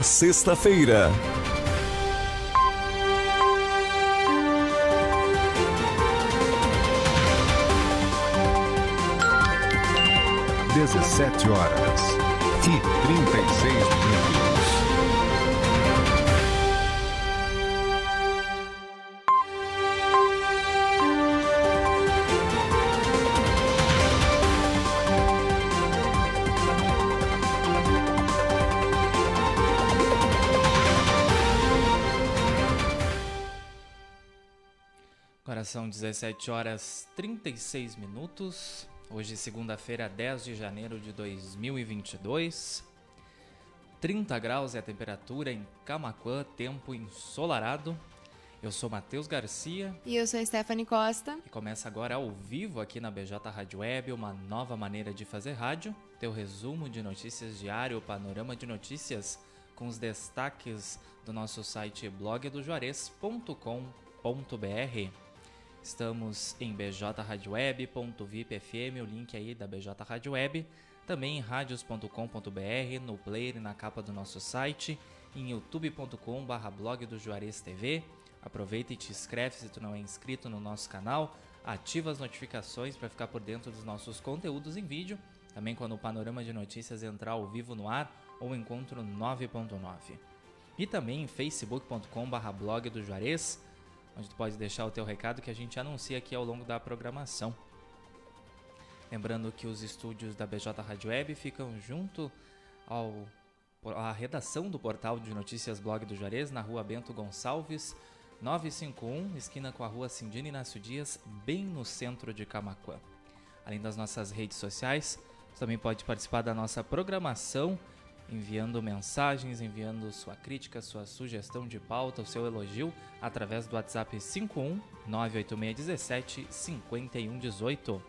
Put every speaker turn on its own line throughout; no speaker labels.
Sexta-feira. Dezessete horas e trinta e seis minutos.
Agora são 17 horas 36 minutos. Hoje, segunda-feira, 10 de janeiro de 2022. 30 graus é a temperatura em Camaquã, tempo ensolarado. Eu sou Matheus Garcia
E eu sou Stephanie Costa.
e começa agora ao vivo aqui na BJ Rádio Web, uma nova maneira de fazer rádio. Teu resumo de notícias diário, o panorama de notícias com os destaques do nosso site blogdojuarez.com.br. Estamos em bjradioweb.vipfm, o link aí da BJ Rádio Web, também em radios.com.br, no player e na capa do nosso site, em youtube.com.br blog do Juarez TV. Aproveita e te inscreve se tu não é inscrito no nosso canal, ativa as notificações para ficar por dentro dos nossos conteúdos em vídeo, também quando o panorama de notícias entrar ao vivo no ar ou encontro 9.9. E também em facebook.com.br blog do Juarez, onde tu pode deixar o teu recado que a gente anuncia aqui ao longo da programação. Lembrando que os estúdios da BJ Rádio Web ficam junto ao à redação do portal de notícias Blog do Juarez, na rua Bento Gonçalves, 951, esquina com a rua Cindina Inácio Dias, bem no centro de Camaquã. Além das nossas redes sociais, você também pode participar da nossa programação, enviando mensagens, enviando sua crítica, sua sugestão de pauta, o seu elogio, através do WhatsApp 51 98617 5118.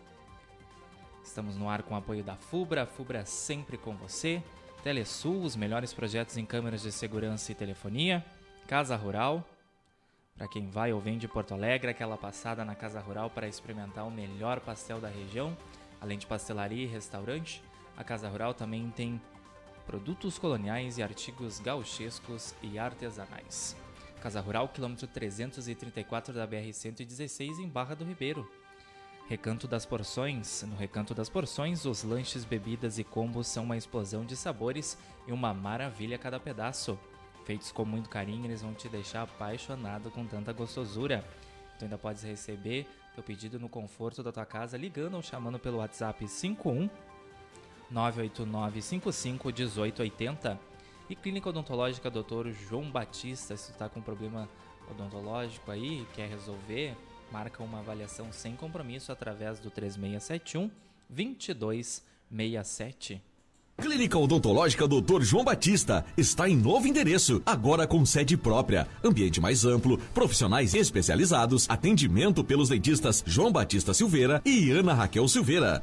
Estamos no ar com o apoio da FUBRA, a FUBRA sempre com você. Telesul, os melhores projetos em câmeras de segurança e telefonia. Casa Rural, para quem vai ou vem de Porto Alegre, aquela passada na Casa Rural para experimentar o melhor pastel da região. Além de pastelaria e restaurante, a Casa Rural também tem produtos coloniais e artigos gauchescos e artesanais. Casa Rural, quilômetro 334 da BR-116 em Barra do Ribeiro. Recanto das Porções. No Recanto das Porções, os lanches, bebidas e combos são uma explosão de sabores e uma maravilha a cada pedaço. Feitos com muito carinho, eles vão te deixar apaixonado com tanta gostosura. Tu ainda podes receber teu pedido no conforto da tua casa ligando ou chamando pelo WhatsApp 51 98955 1880. E Clínica Odontológica Dr. João Batista, se tu tá com problema odontológico aí, quer resolver, marca uma avaliação sem compromisso através do 3671 2267.
Clínica Odontológica Dr. João Batista está em novo endereço, agora com sede própria, ambiente mais amplo, profissionais especializados, atendimento pelos dentistas João Batista Silveira e Ana Raquel Silveira.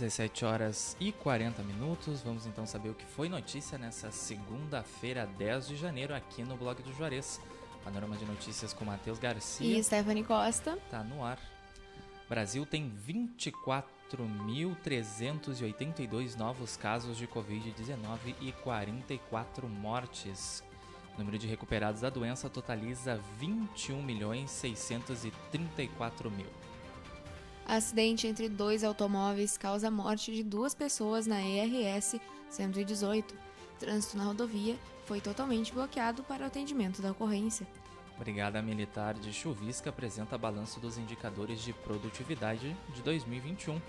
17 horas e 40 minutos. Vamos então saber o que foi notícia nessa segunda-feira, 10 de janeiro, aqui no blog do Juarez. Panorama de notícias com Matheus Garcia.
E Stephanie Costa.
Tá no ar. Brasil tem 24.382 novos casos de Covid-19 e 44 mortes. O número de recuperados da doença totaliza 21 milhões 634 mil.
Acidente entre dois automóveis causa a morte de duas pessoas na ERS 118. Trânsito na rodovia foi totalmente bloqueado para o atendimento da ocorrência.
Brigada Militar de Chuvisca apresenta balanço dos indicadores de produtividade de 2021.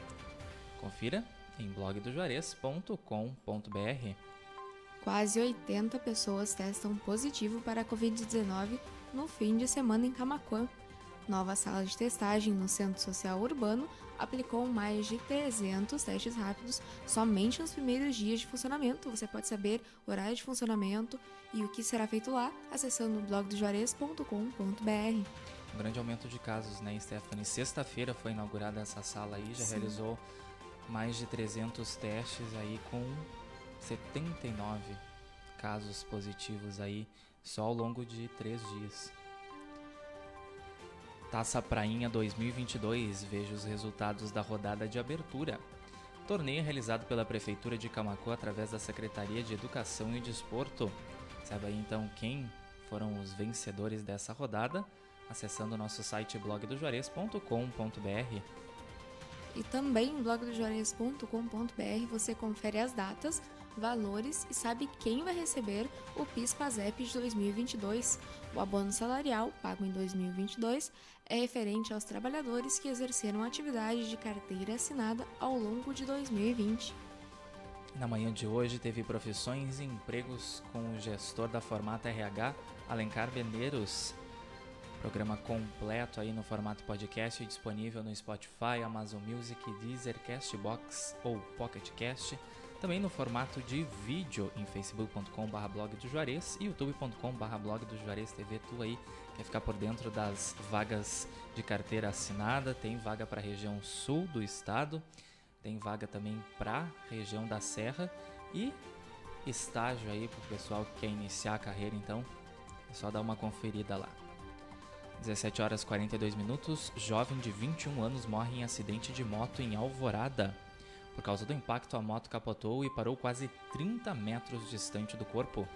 Confira em blogdojuarez.com.br.
Quase 80 pessoas testam positivo para a Covid-19 no fim de semana em Camaquã. Nova sala de testagem no Centro Social Urbano aplicou mais de 300 testes rápidos somente nos primeiros dias de funcionamento. Você pode saber o horário de funcionamento e o que será feito lá acessando blogdojuarez.com.br.
Um grande aumento de casos, né, Stephanie? Sexta-feira foi inaugurada essa sala aí, já
Sim.
realizou mais de 300 testes aí com 79 casos positivos aí só ao longo de três dias. Taça Prainha 2022, veja os resultados da rodada de abertura. Torneio realizado pela Prefeitura de Camacuã através da Secretaria de Educação e Desporto. Saiba aí então quem foram os vencedores dessa rodada, acessando o nosso site blogdojuarez.com.br.
E também em blogdojuarez.com.br você confere as datas, valores e sabe quem vai receber o PIS-PASEP de 2022. O abono salarial, pago em 2022, é referente aos trabalhadores que exerceram atividade de carteira assinada ao longo de 2020.
Na manhã de hoje teve profissões e empregos com o gestor da Formata RH, Alencar Veneiros. Programa completo aí no formato podcast, disponível no Spotify, Amazon Music, Deezer, Castbox ou PocketCast. Também no formato de vídeo em facebook.com.br blog do Juarez e youtube.com.br blog do Juarez TV. Tu aí quer ficar por dentro das vagas de carteira assinada, tem vaga para a região sul do estado, tem vaga também para região da Serra e estágio aí para o pessoal que quer iniciar a carreira, então é só dar uma conferida lá. 17 horas 42 minutos, jovem de 21 anos morre em acidente de moto em Alvorada. Por causa do impacto, a moto capotou e parou quase 30 metros distante do corpo.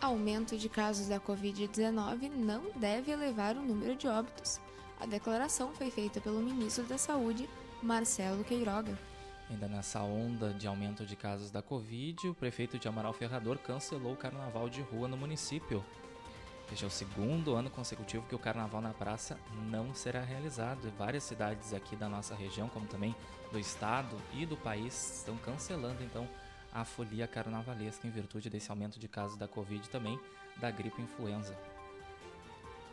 Aumento de casos da Covid-19 não deve elevar o número de óbitos. A declaração foi feita pelo ministro da Saúde, Marcelo Queiroga.
Ainda nessa onda de aumento de casos da Covid, o prefeito de Amaral Ferrador cancelou o carnaval de rua no município. Este é o segundo ano consecutivo que o carnaval na praça não será realizado. Várias cidades aqui da nossa região, como também do estado e do país, estão cancelando então a folia carnavalesca em virtude desse aumento de casos da Covid e também da gripe influenza.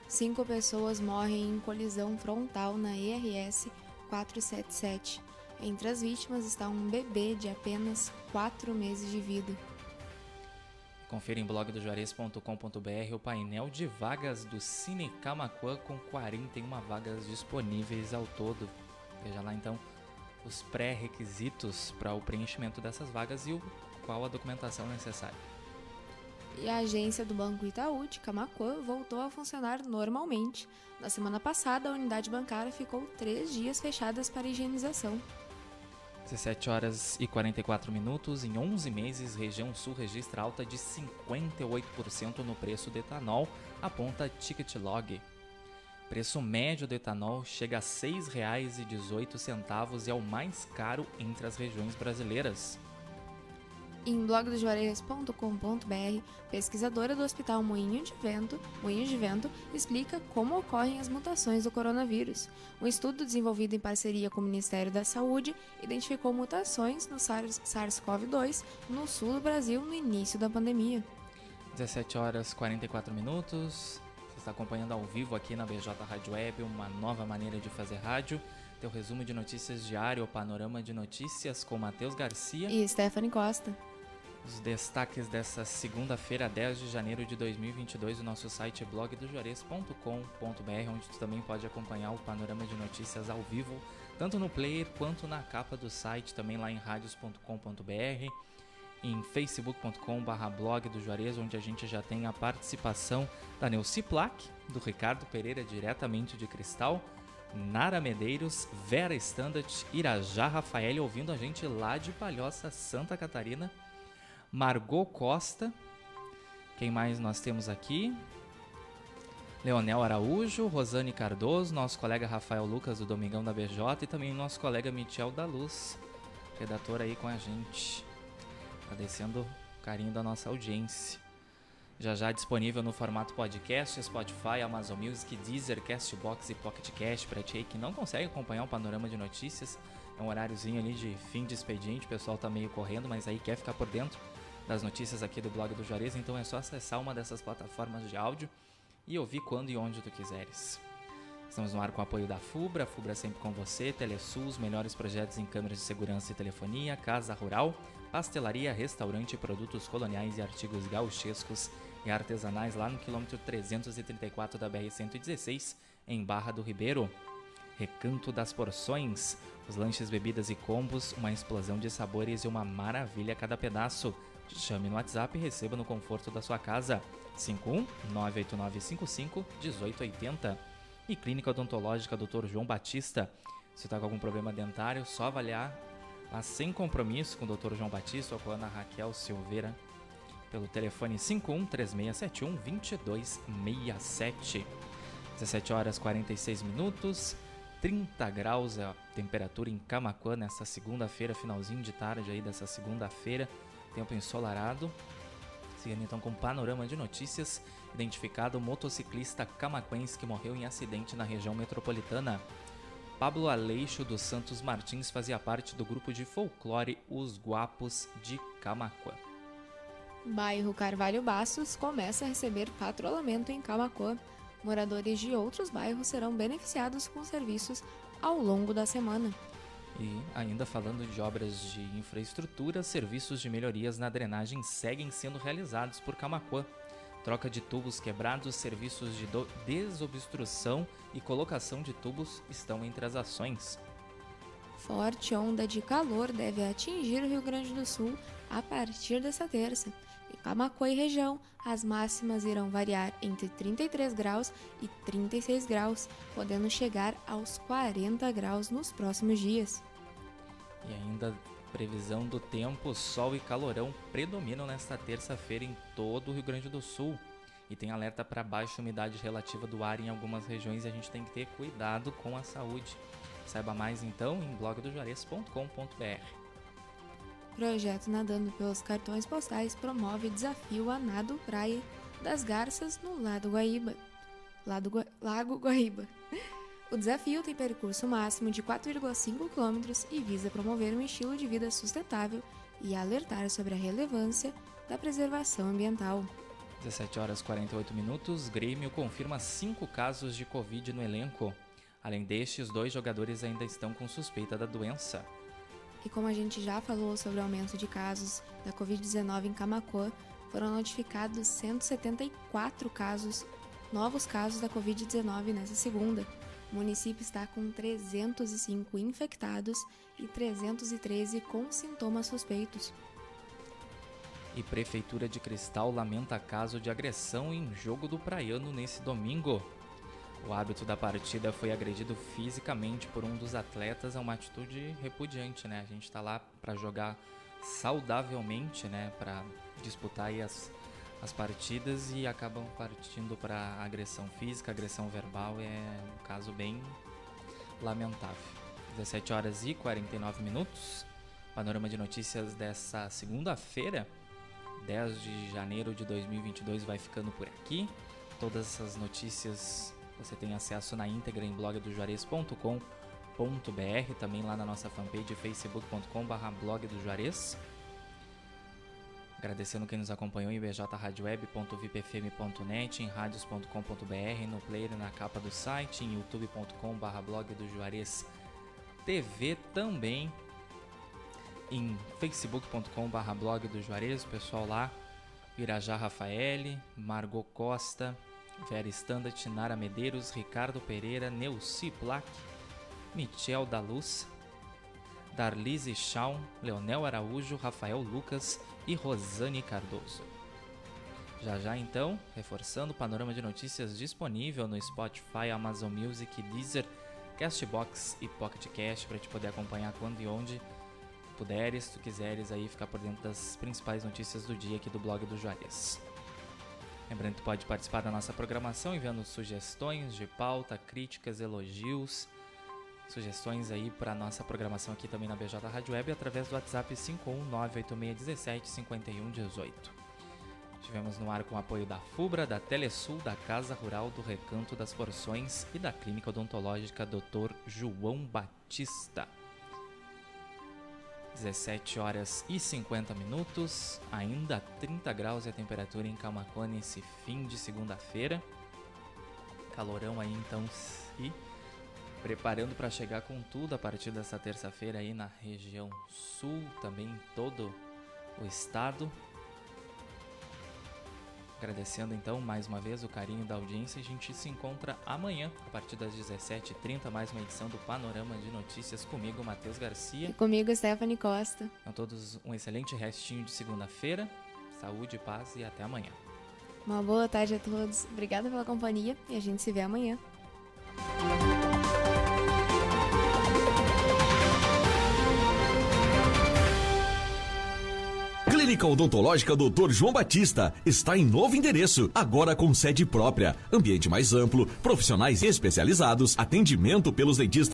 Cinco pessoas morrem em colisão frontal na ERS 477. Entre as vítimas está um bebê de apenas 4 meses de vida.
Confira em blogdojuarez.com.br o painel de vagas do Cine Camacuã com 41 vagas disponíveis ao todo. Veja lá então os pré-requisitos para o preenchimento dessas vagas e o, qual a documentação necessária.
E a agência do Banco Itaú de Camacuã voltou a funcionar normalmente. Na semana passada, a unidade bancária ficou três dias fechadas para higienização.
17 horas e 44 minutos. Em 11 meses, região sul registra alta de 58% no preço do etanol, aponta Ticketlog. Preço médio do etanol chega a R$ 6,18 e é o mais caro entre as regiões brasileiras.
Em blogdojuarez.com.br, pesquisadora do Hospital Moinho de Vento, Moinho de Vento, explica como ocorrem as mutações do coronavírus. Um estudo desenvolvido em parceria com o Ministério da Saúde identificou mutações no SARS- SARS-CoV-2 no sul do Brasil no início da pandemia.
17 horas 44 minutos. Você está acompanhando ao vivo aqui na BJ Rádio Web, uma nova maneira de fazer rádio. Teu resumo de notícias diário, o panorama de notícias com Matheus Garcia.
E Stephanie Costa.
Os destaques dessa segunda-feira, 10 de janeiro de 2022, o nosso site blogdojuarez.com.br, onde tu também pode acompanhar o panorama de notícias ao vivo, tanto no player quanto na capa do site, também lá em radios.com.br, em facebook.com.br blog onde a gente já tem a participação da Neuci Plaque, do Ricardo Pereira, diretamente de Cristal, Nara Medeiros, Vera Standard, Irajá Rafael, ouvindo a gente lá de Palhoça, Santa Catarina. Margot Costa. Quem mais nós temos aqui? Leonel Araújo, Rosane Cardoso, nosso colega Rafael Lucas do Domingão da BJ e também nosso colega Michel da Luz, redator aí com a gente. Agradecendo o carinho da nossa audiência. Já já disponível no formato podcast, Spotify, Amazon Music, Deezer, Castbox e Pocket Cast para ti que não consegue acompanhar o panorama de notícias. É um horáriozinho ali de fim de expediente, o pessoal tá meio correndo, mas aí quer ficar por dentro das notícias aqui do blog do Juarez, então é só acessar uma dessas plataformas de áudio e ouvir quando e onde tu quiseres. Estamos no ar com o apoio da FUBRA, FUBRA sempre com você, Telesul, os melhores projetos em câmeras de segurança e telefonia, Casa Rural, pastelaria, restaurante, produtos coloniais e artigos gauchescos e artesanais lá no quilômetro 334 da BR-116, em Barra do Ribeiro. Recanto das Porções, os lanches, bebidas e combos, uma explosão de sabores e uma maravilha a cada pedaço. Chame no WhatsApp e receba no conforto da sua casa. 51 98955 1880 e Clínica Odontológica Dr. João Batista. Se está com algum problema dentário, só avaliar lá sem compromisso com o Dr. João Batista ou com a Ana Raquel Silveira pelo telefone 51 3671 2267. 17 horas 46 minutos, 30 graus é a temperatura em Camacuã nesta segunda-feira, finalzinho de tarde aí dessa segunda-feira, tempo ensolarado. Seguindo então com panorama de notícias, identificado o motociclista camaquense que morreu em acidente na região metropolitana. Pablo Aleixo dos Santos Martins fazia parte do grupo de folclore Os Guapos de Camacuã.
Bairro Carvalho Bastos começa a receber patrulhamento em Camacuã. Moradores de outros bairros serão beneficiados com serviços ao longo da semana.
E ainda falando de obras de infraestrutura, serviços de melhorias na drenagem seguem sendo realizados por Camacuã. Troca de tubos quebrados, serviços de desobstrução e colocação de tubos estão entre as ações.
Forte onda de calor deve atingir o Rio Grande do Sul a partir dessa terça. Em Camacuã e região, as máximas irão variar entre 33 graus e 36 graus, podendo chegar aos 40 graus nos próximos dias.
E ainda previsão do tempo, sol e calorão predominam nesta terça-feira em todo o Rio Grande do Sul. E tem alerta para baixa umidade relativa do ar em algumas regiões e a gente tem que ter cuidado com a saúde. Saiba mais então em blogdojuarez.com.br.
Projeto Nadando pelos Cartões Postais promove desafio a nado praia das Garças no Lado Guaíba. Lado Gua... Lago Guaíba. O desafio tem percurso máximo de 4,5 km e visa promover um estilo de vida sustentável e alertar sobre a relevância da preservação ambiental.
17 horas 48 minutos, Grêmio confirma 5 casos de Covid no elenco. Além destes, dois jogadores ainda estão com suspeita da doença.
E como a gente já falou sobre o aumento de casos da Covid-19 em Camacuã, foram notificados 174 casos, novos casos da Covid-19 nessa segunda, o município está com 305 infectados e 313 com sintomas suspeitos.
E Prefeitura de Cristal lamenta caso de agressão em jogo do Praiano nesse domingo. O hábito da partida foi agredido fisicamente por um dos atletas, é uma atitude repudiante, né? A gente está lá para jogar saudavelmente, né? Para disputar as as partidas e acabam partindo para agressão física, agressão verbal. É um caso bem lamentável. 17 horas e 49 minutos. Panorama de notícias dessa segunda-feira, 10 de janeiro de 2022, vai ficando por aqui. Todas essas notícias você tem acesso na íntegra em blogdojuarez.com.br, também lá na nossa fanpage facebook.com/blog do Juarez. Agradecendo quem nos acompanhou em bjradioweb.vipfm.net, em radios.com.br, no player na capa do site, em youtube.com.br blog do Juarez TV também, em facebook.com.br blog do Juarez, o pessoal lá, Irajá Rafael, Margot Costa, Vera Standard, Nara Medeiros, Ricardo Pereira, Neuci Plaque, Michel da Luz, Darlise Shawn, Leonel Araújo, Rafael Lucas e Rosane Cardoso. Já já então, reforçando o panorama de notícias disponível no Spotify, Amazon Music, Deezer, Castbox e Pocket Cast para te poder acompanhar quando e onde puderes, se tu quiseres aí ficar por dentro das principais notícias do dia aqui do blog do Juarez. Lembrando que tu pode participar da nossa programação enviando sugestões de pauta, críticas, elogios, sugestões aí para nossa programação aqui também na BJ Rádio Web através do WhatsApp 51986175118. Tivemos no ar com apoio da FUBRA, da Telesul, da Casa Rural do Recanto das Porções e da Clínica Odontológica Dr. João Batista. 17 horas e 50 minutos, ainda 30 graus é a temperatura em Camacuã nesse fim de segunda-feira. calorão aí então se preparando para chegar com tudo a partir dessa terça-feira aí na região sul, também em todo o estado. Agradecendo então mais uma vez o carinho da audiência. A gente se encontra amanhã, a partir das 17h30, mais uma edição do Panorama de Notícias comigo, Matheus Garcia.
E comigo, Stephanie Costa.
A todos um excelente restinho de segunda-feira. Saúde, paz e até amanhã.
Uma boa tarde a todos. Obrigada pela companhia e a gente se vê amanhã.
Clínica Odontológica Dr. João Batista está em novo endereço, agora com sede própria, ambiente mais amplo, profissionais especializados, atendimento pelos dentistas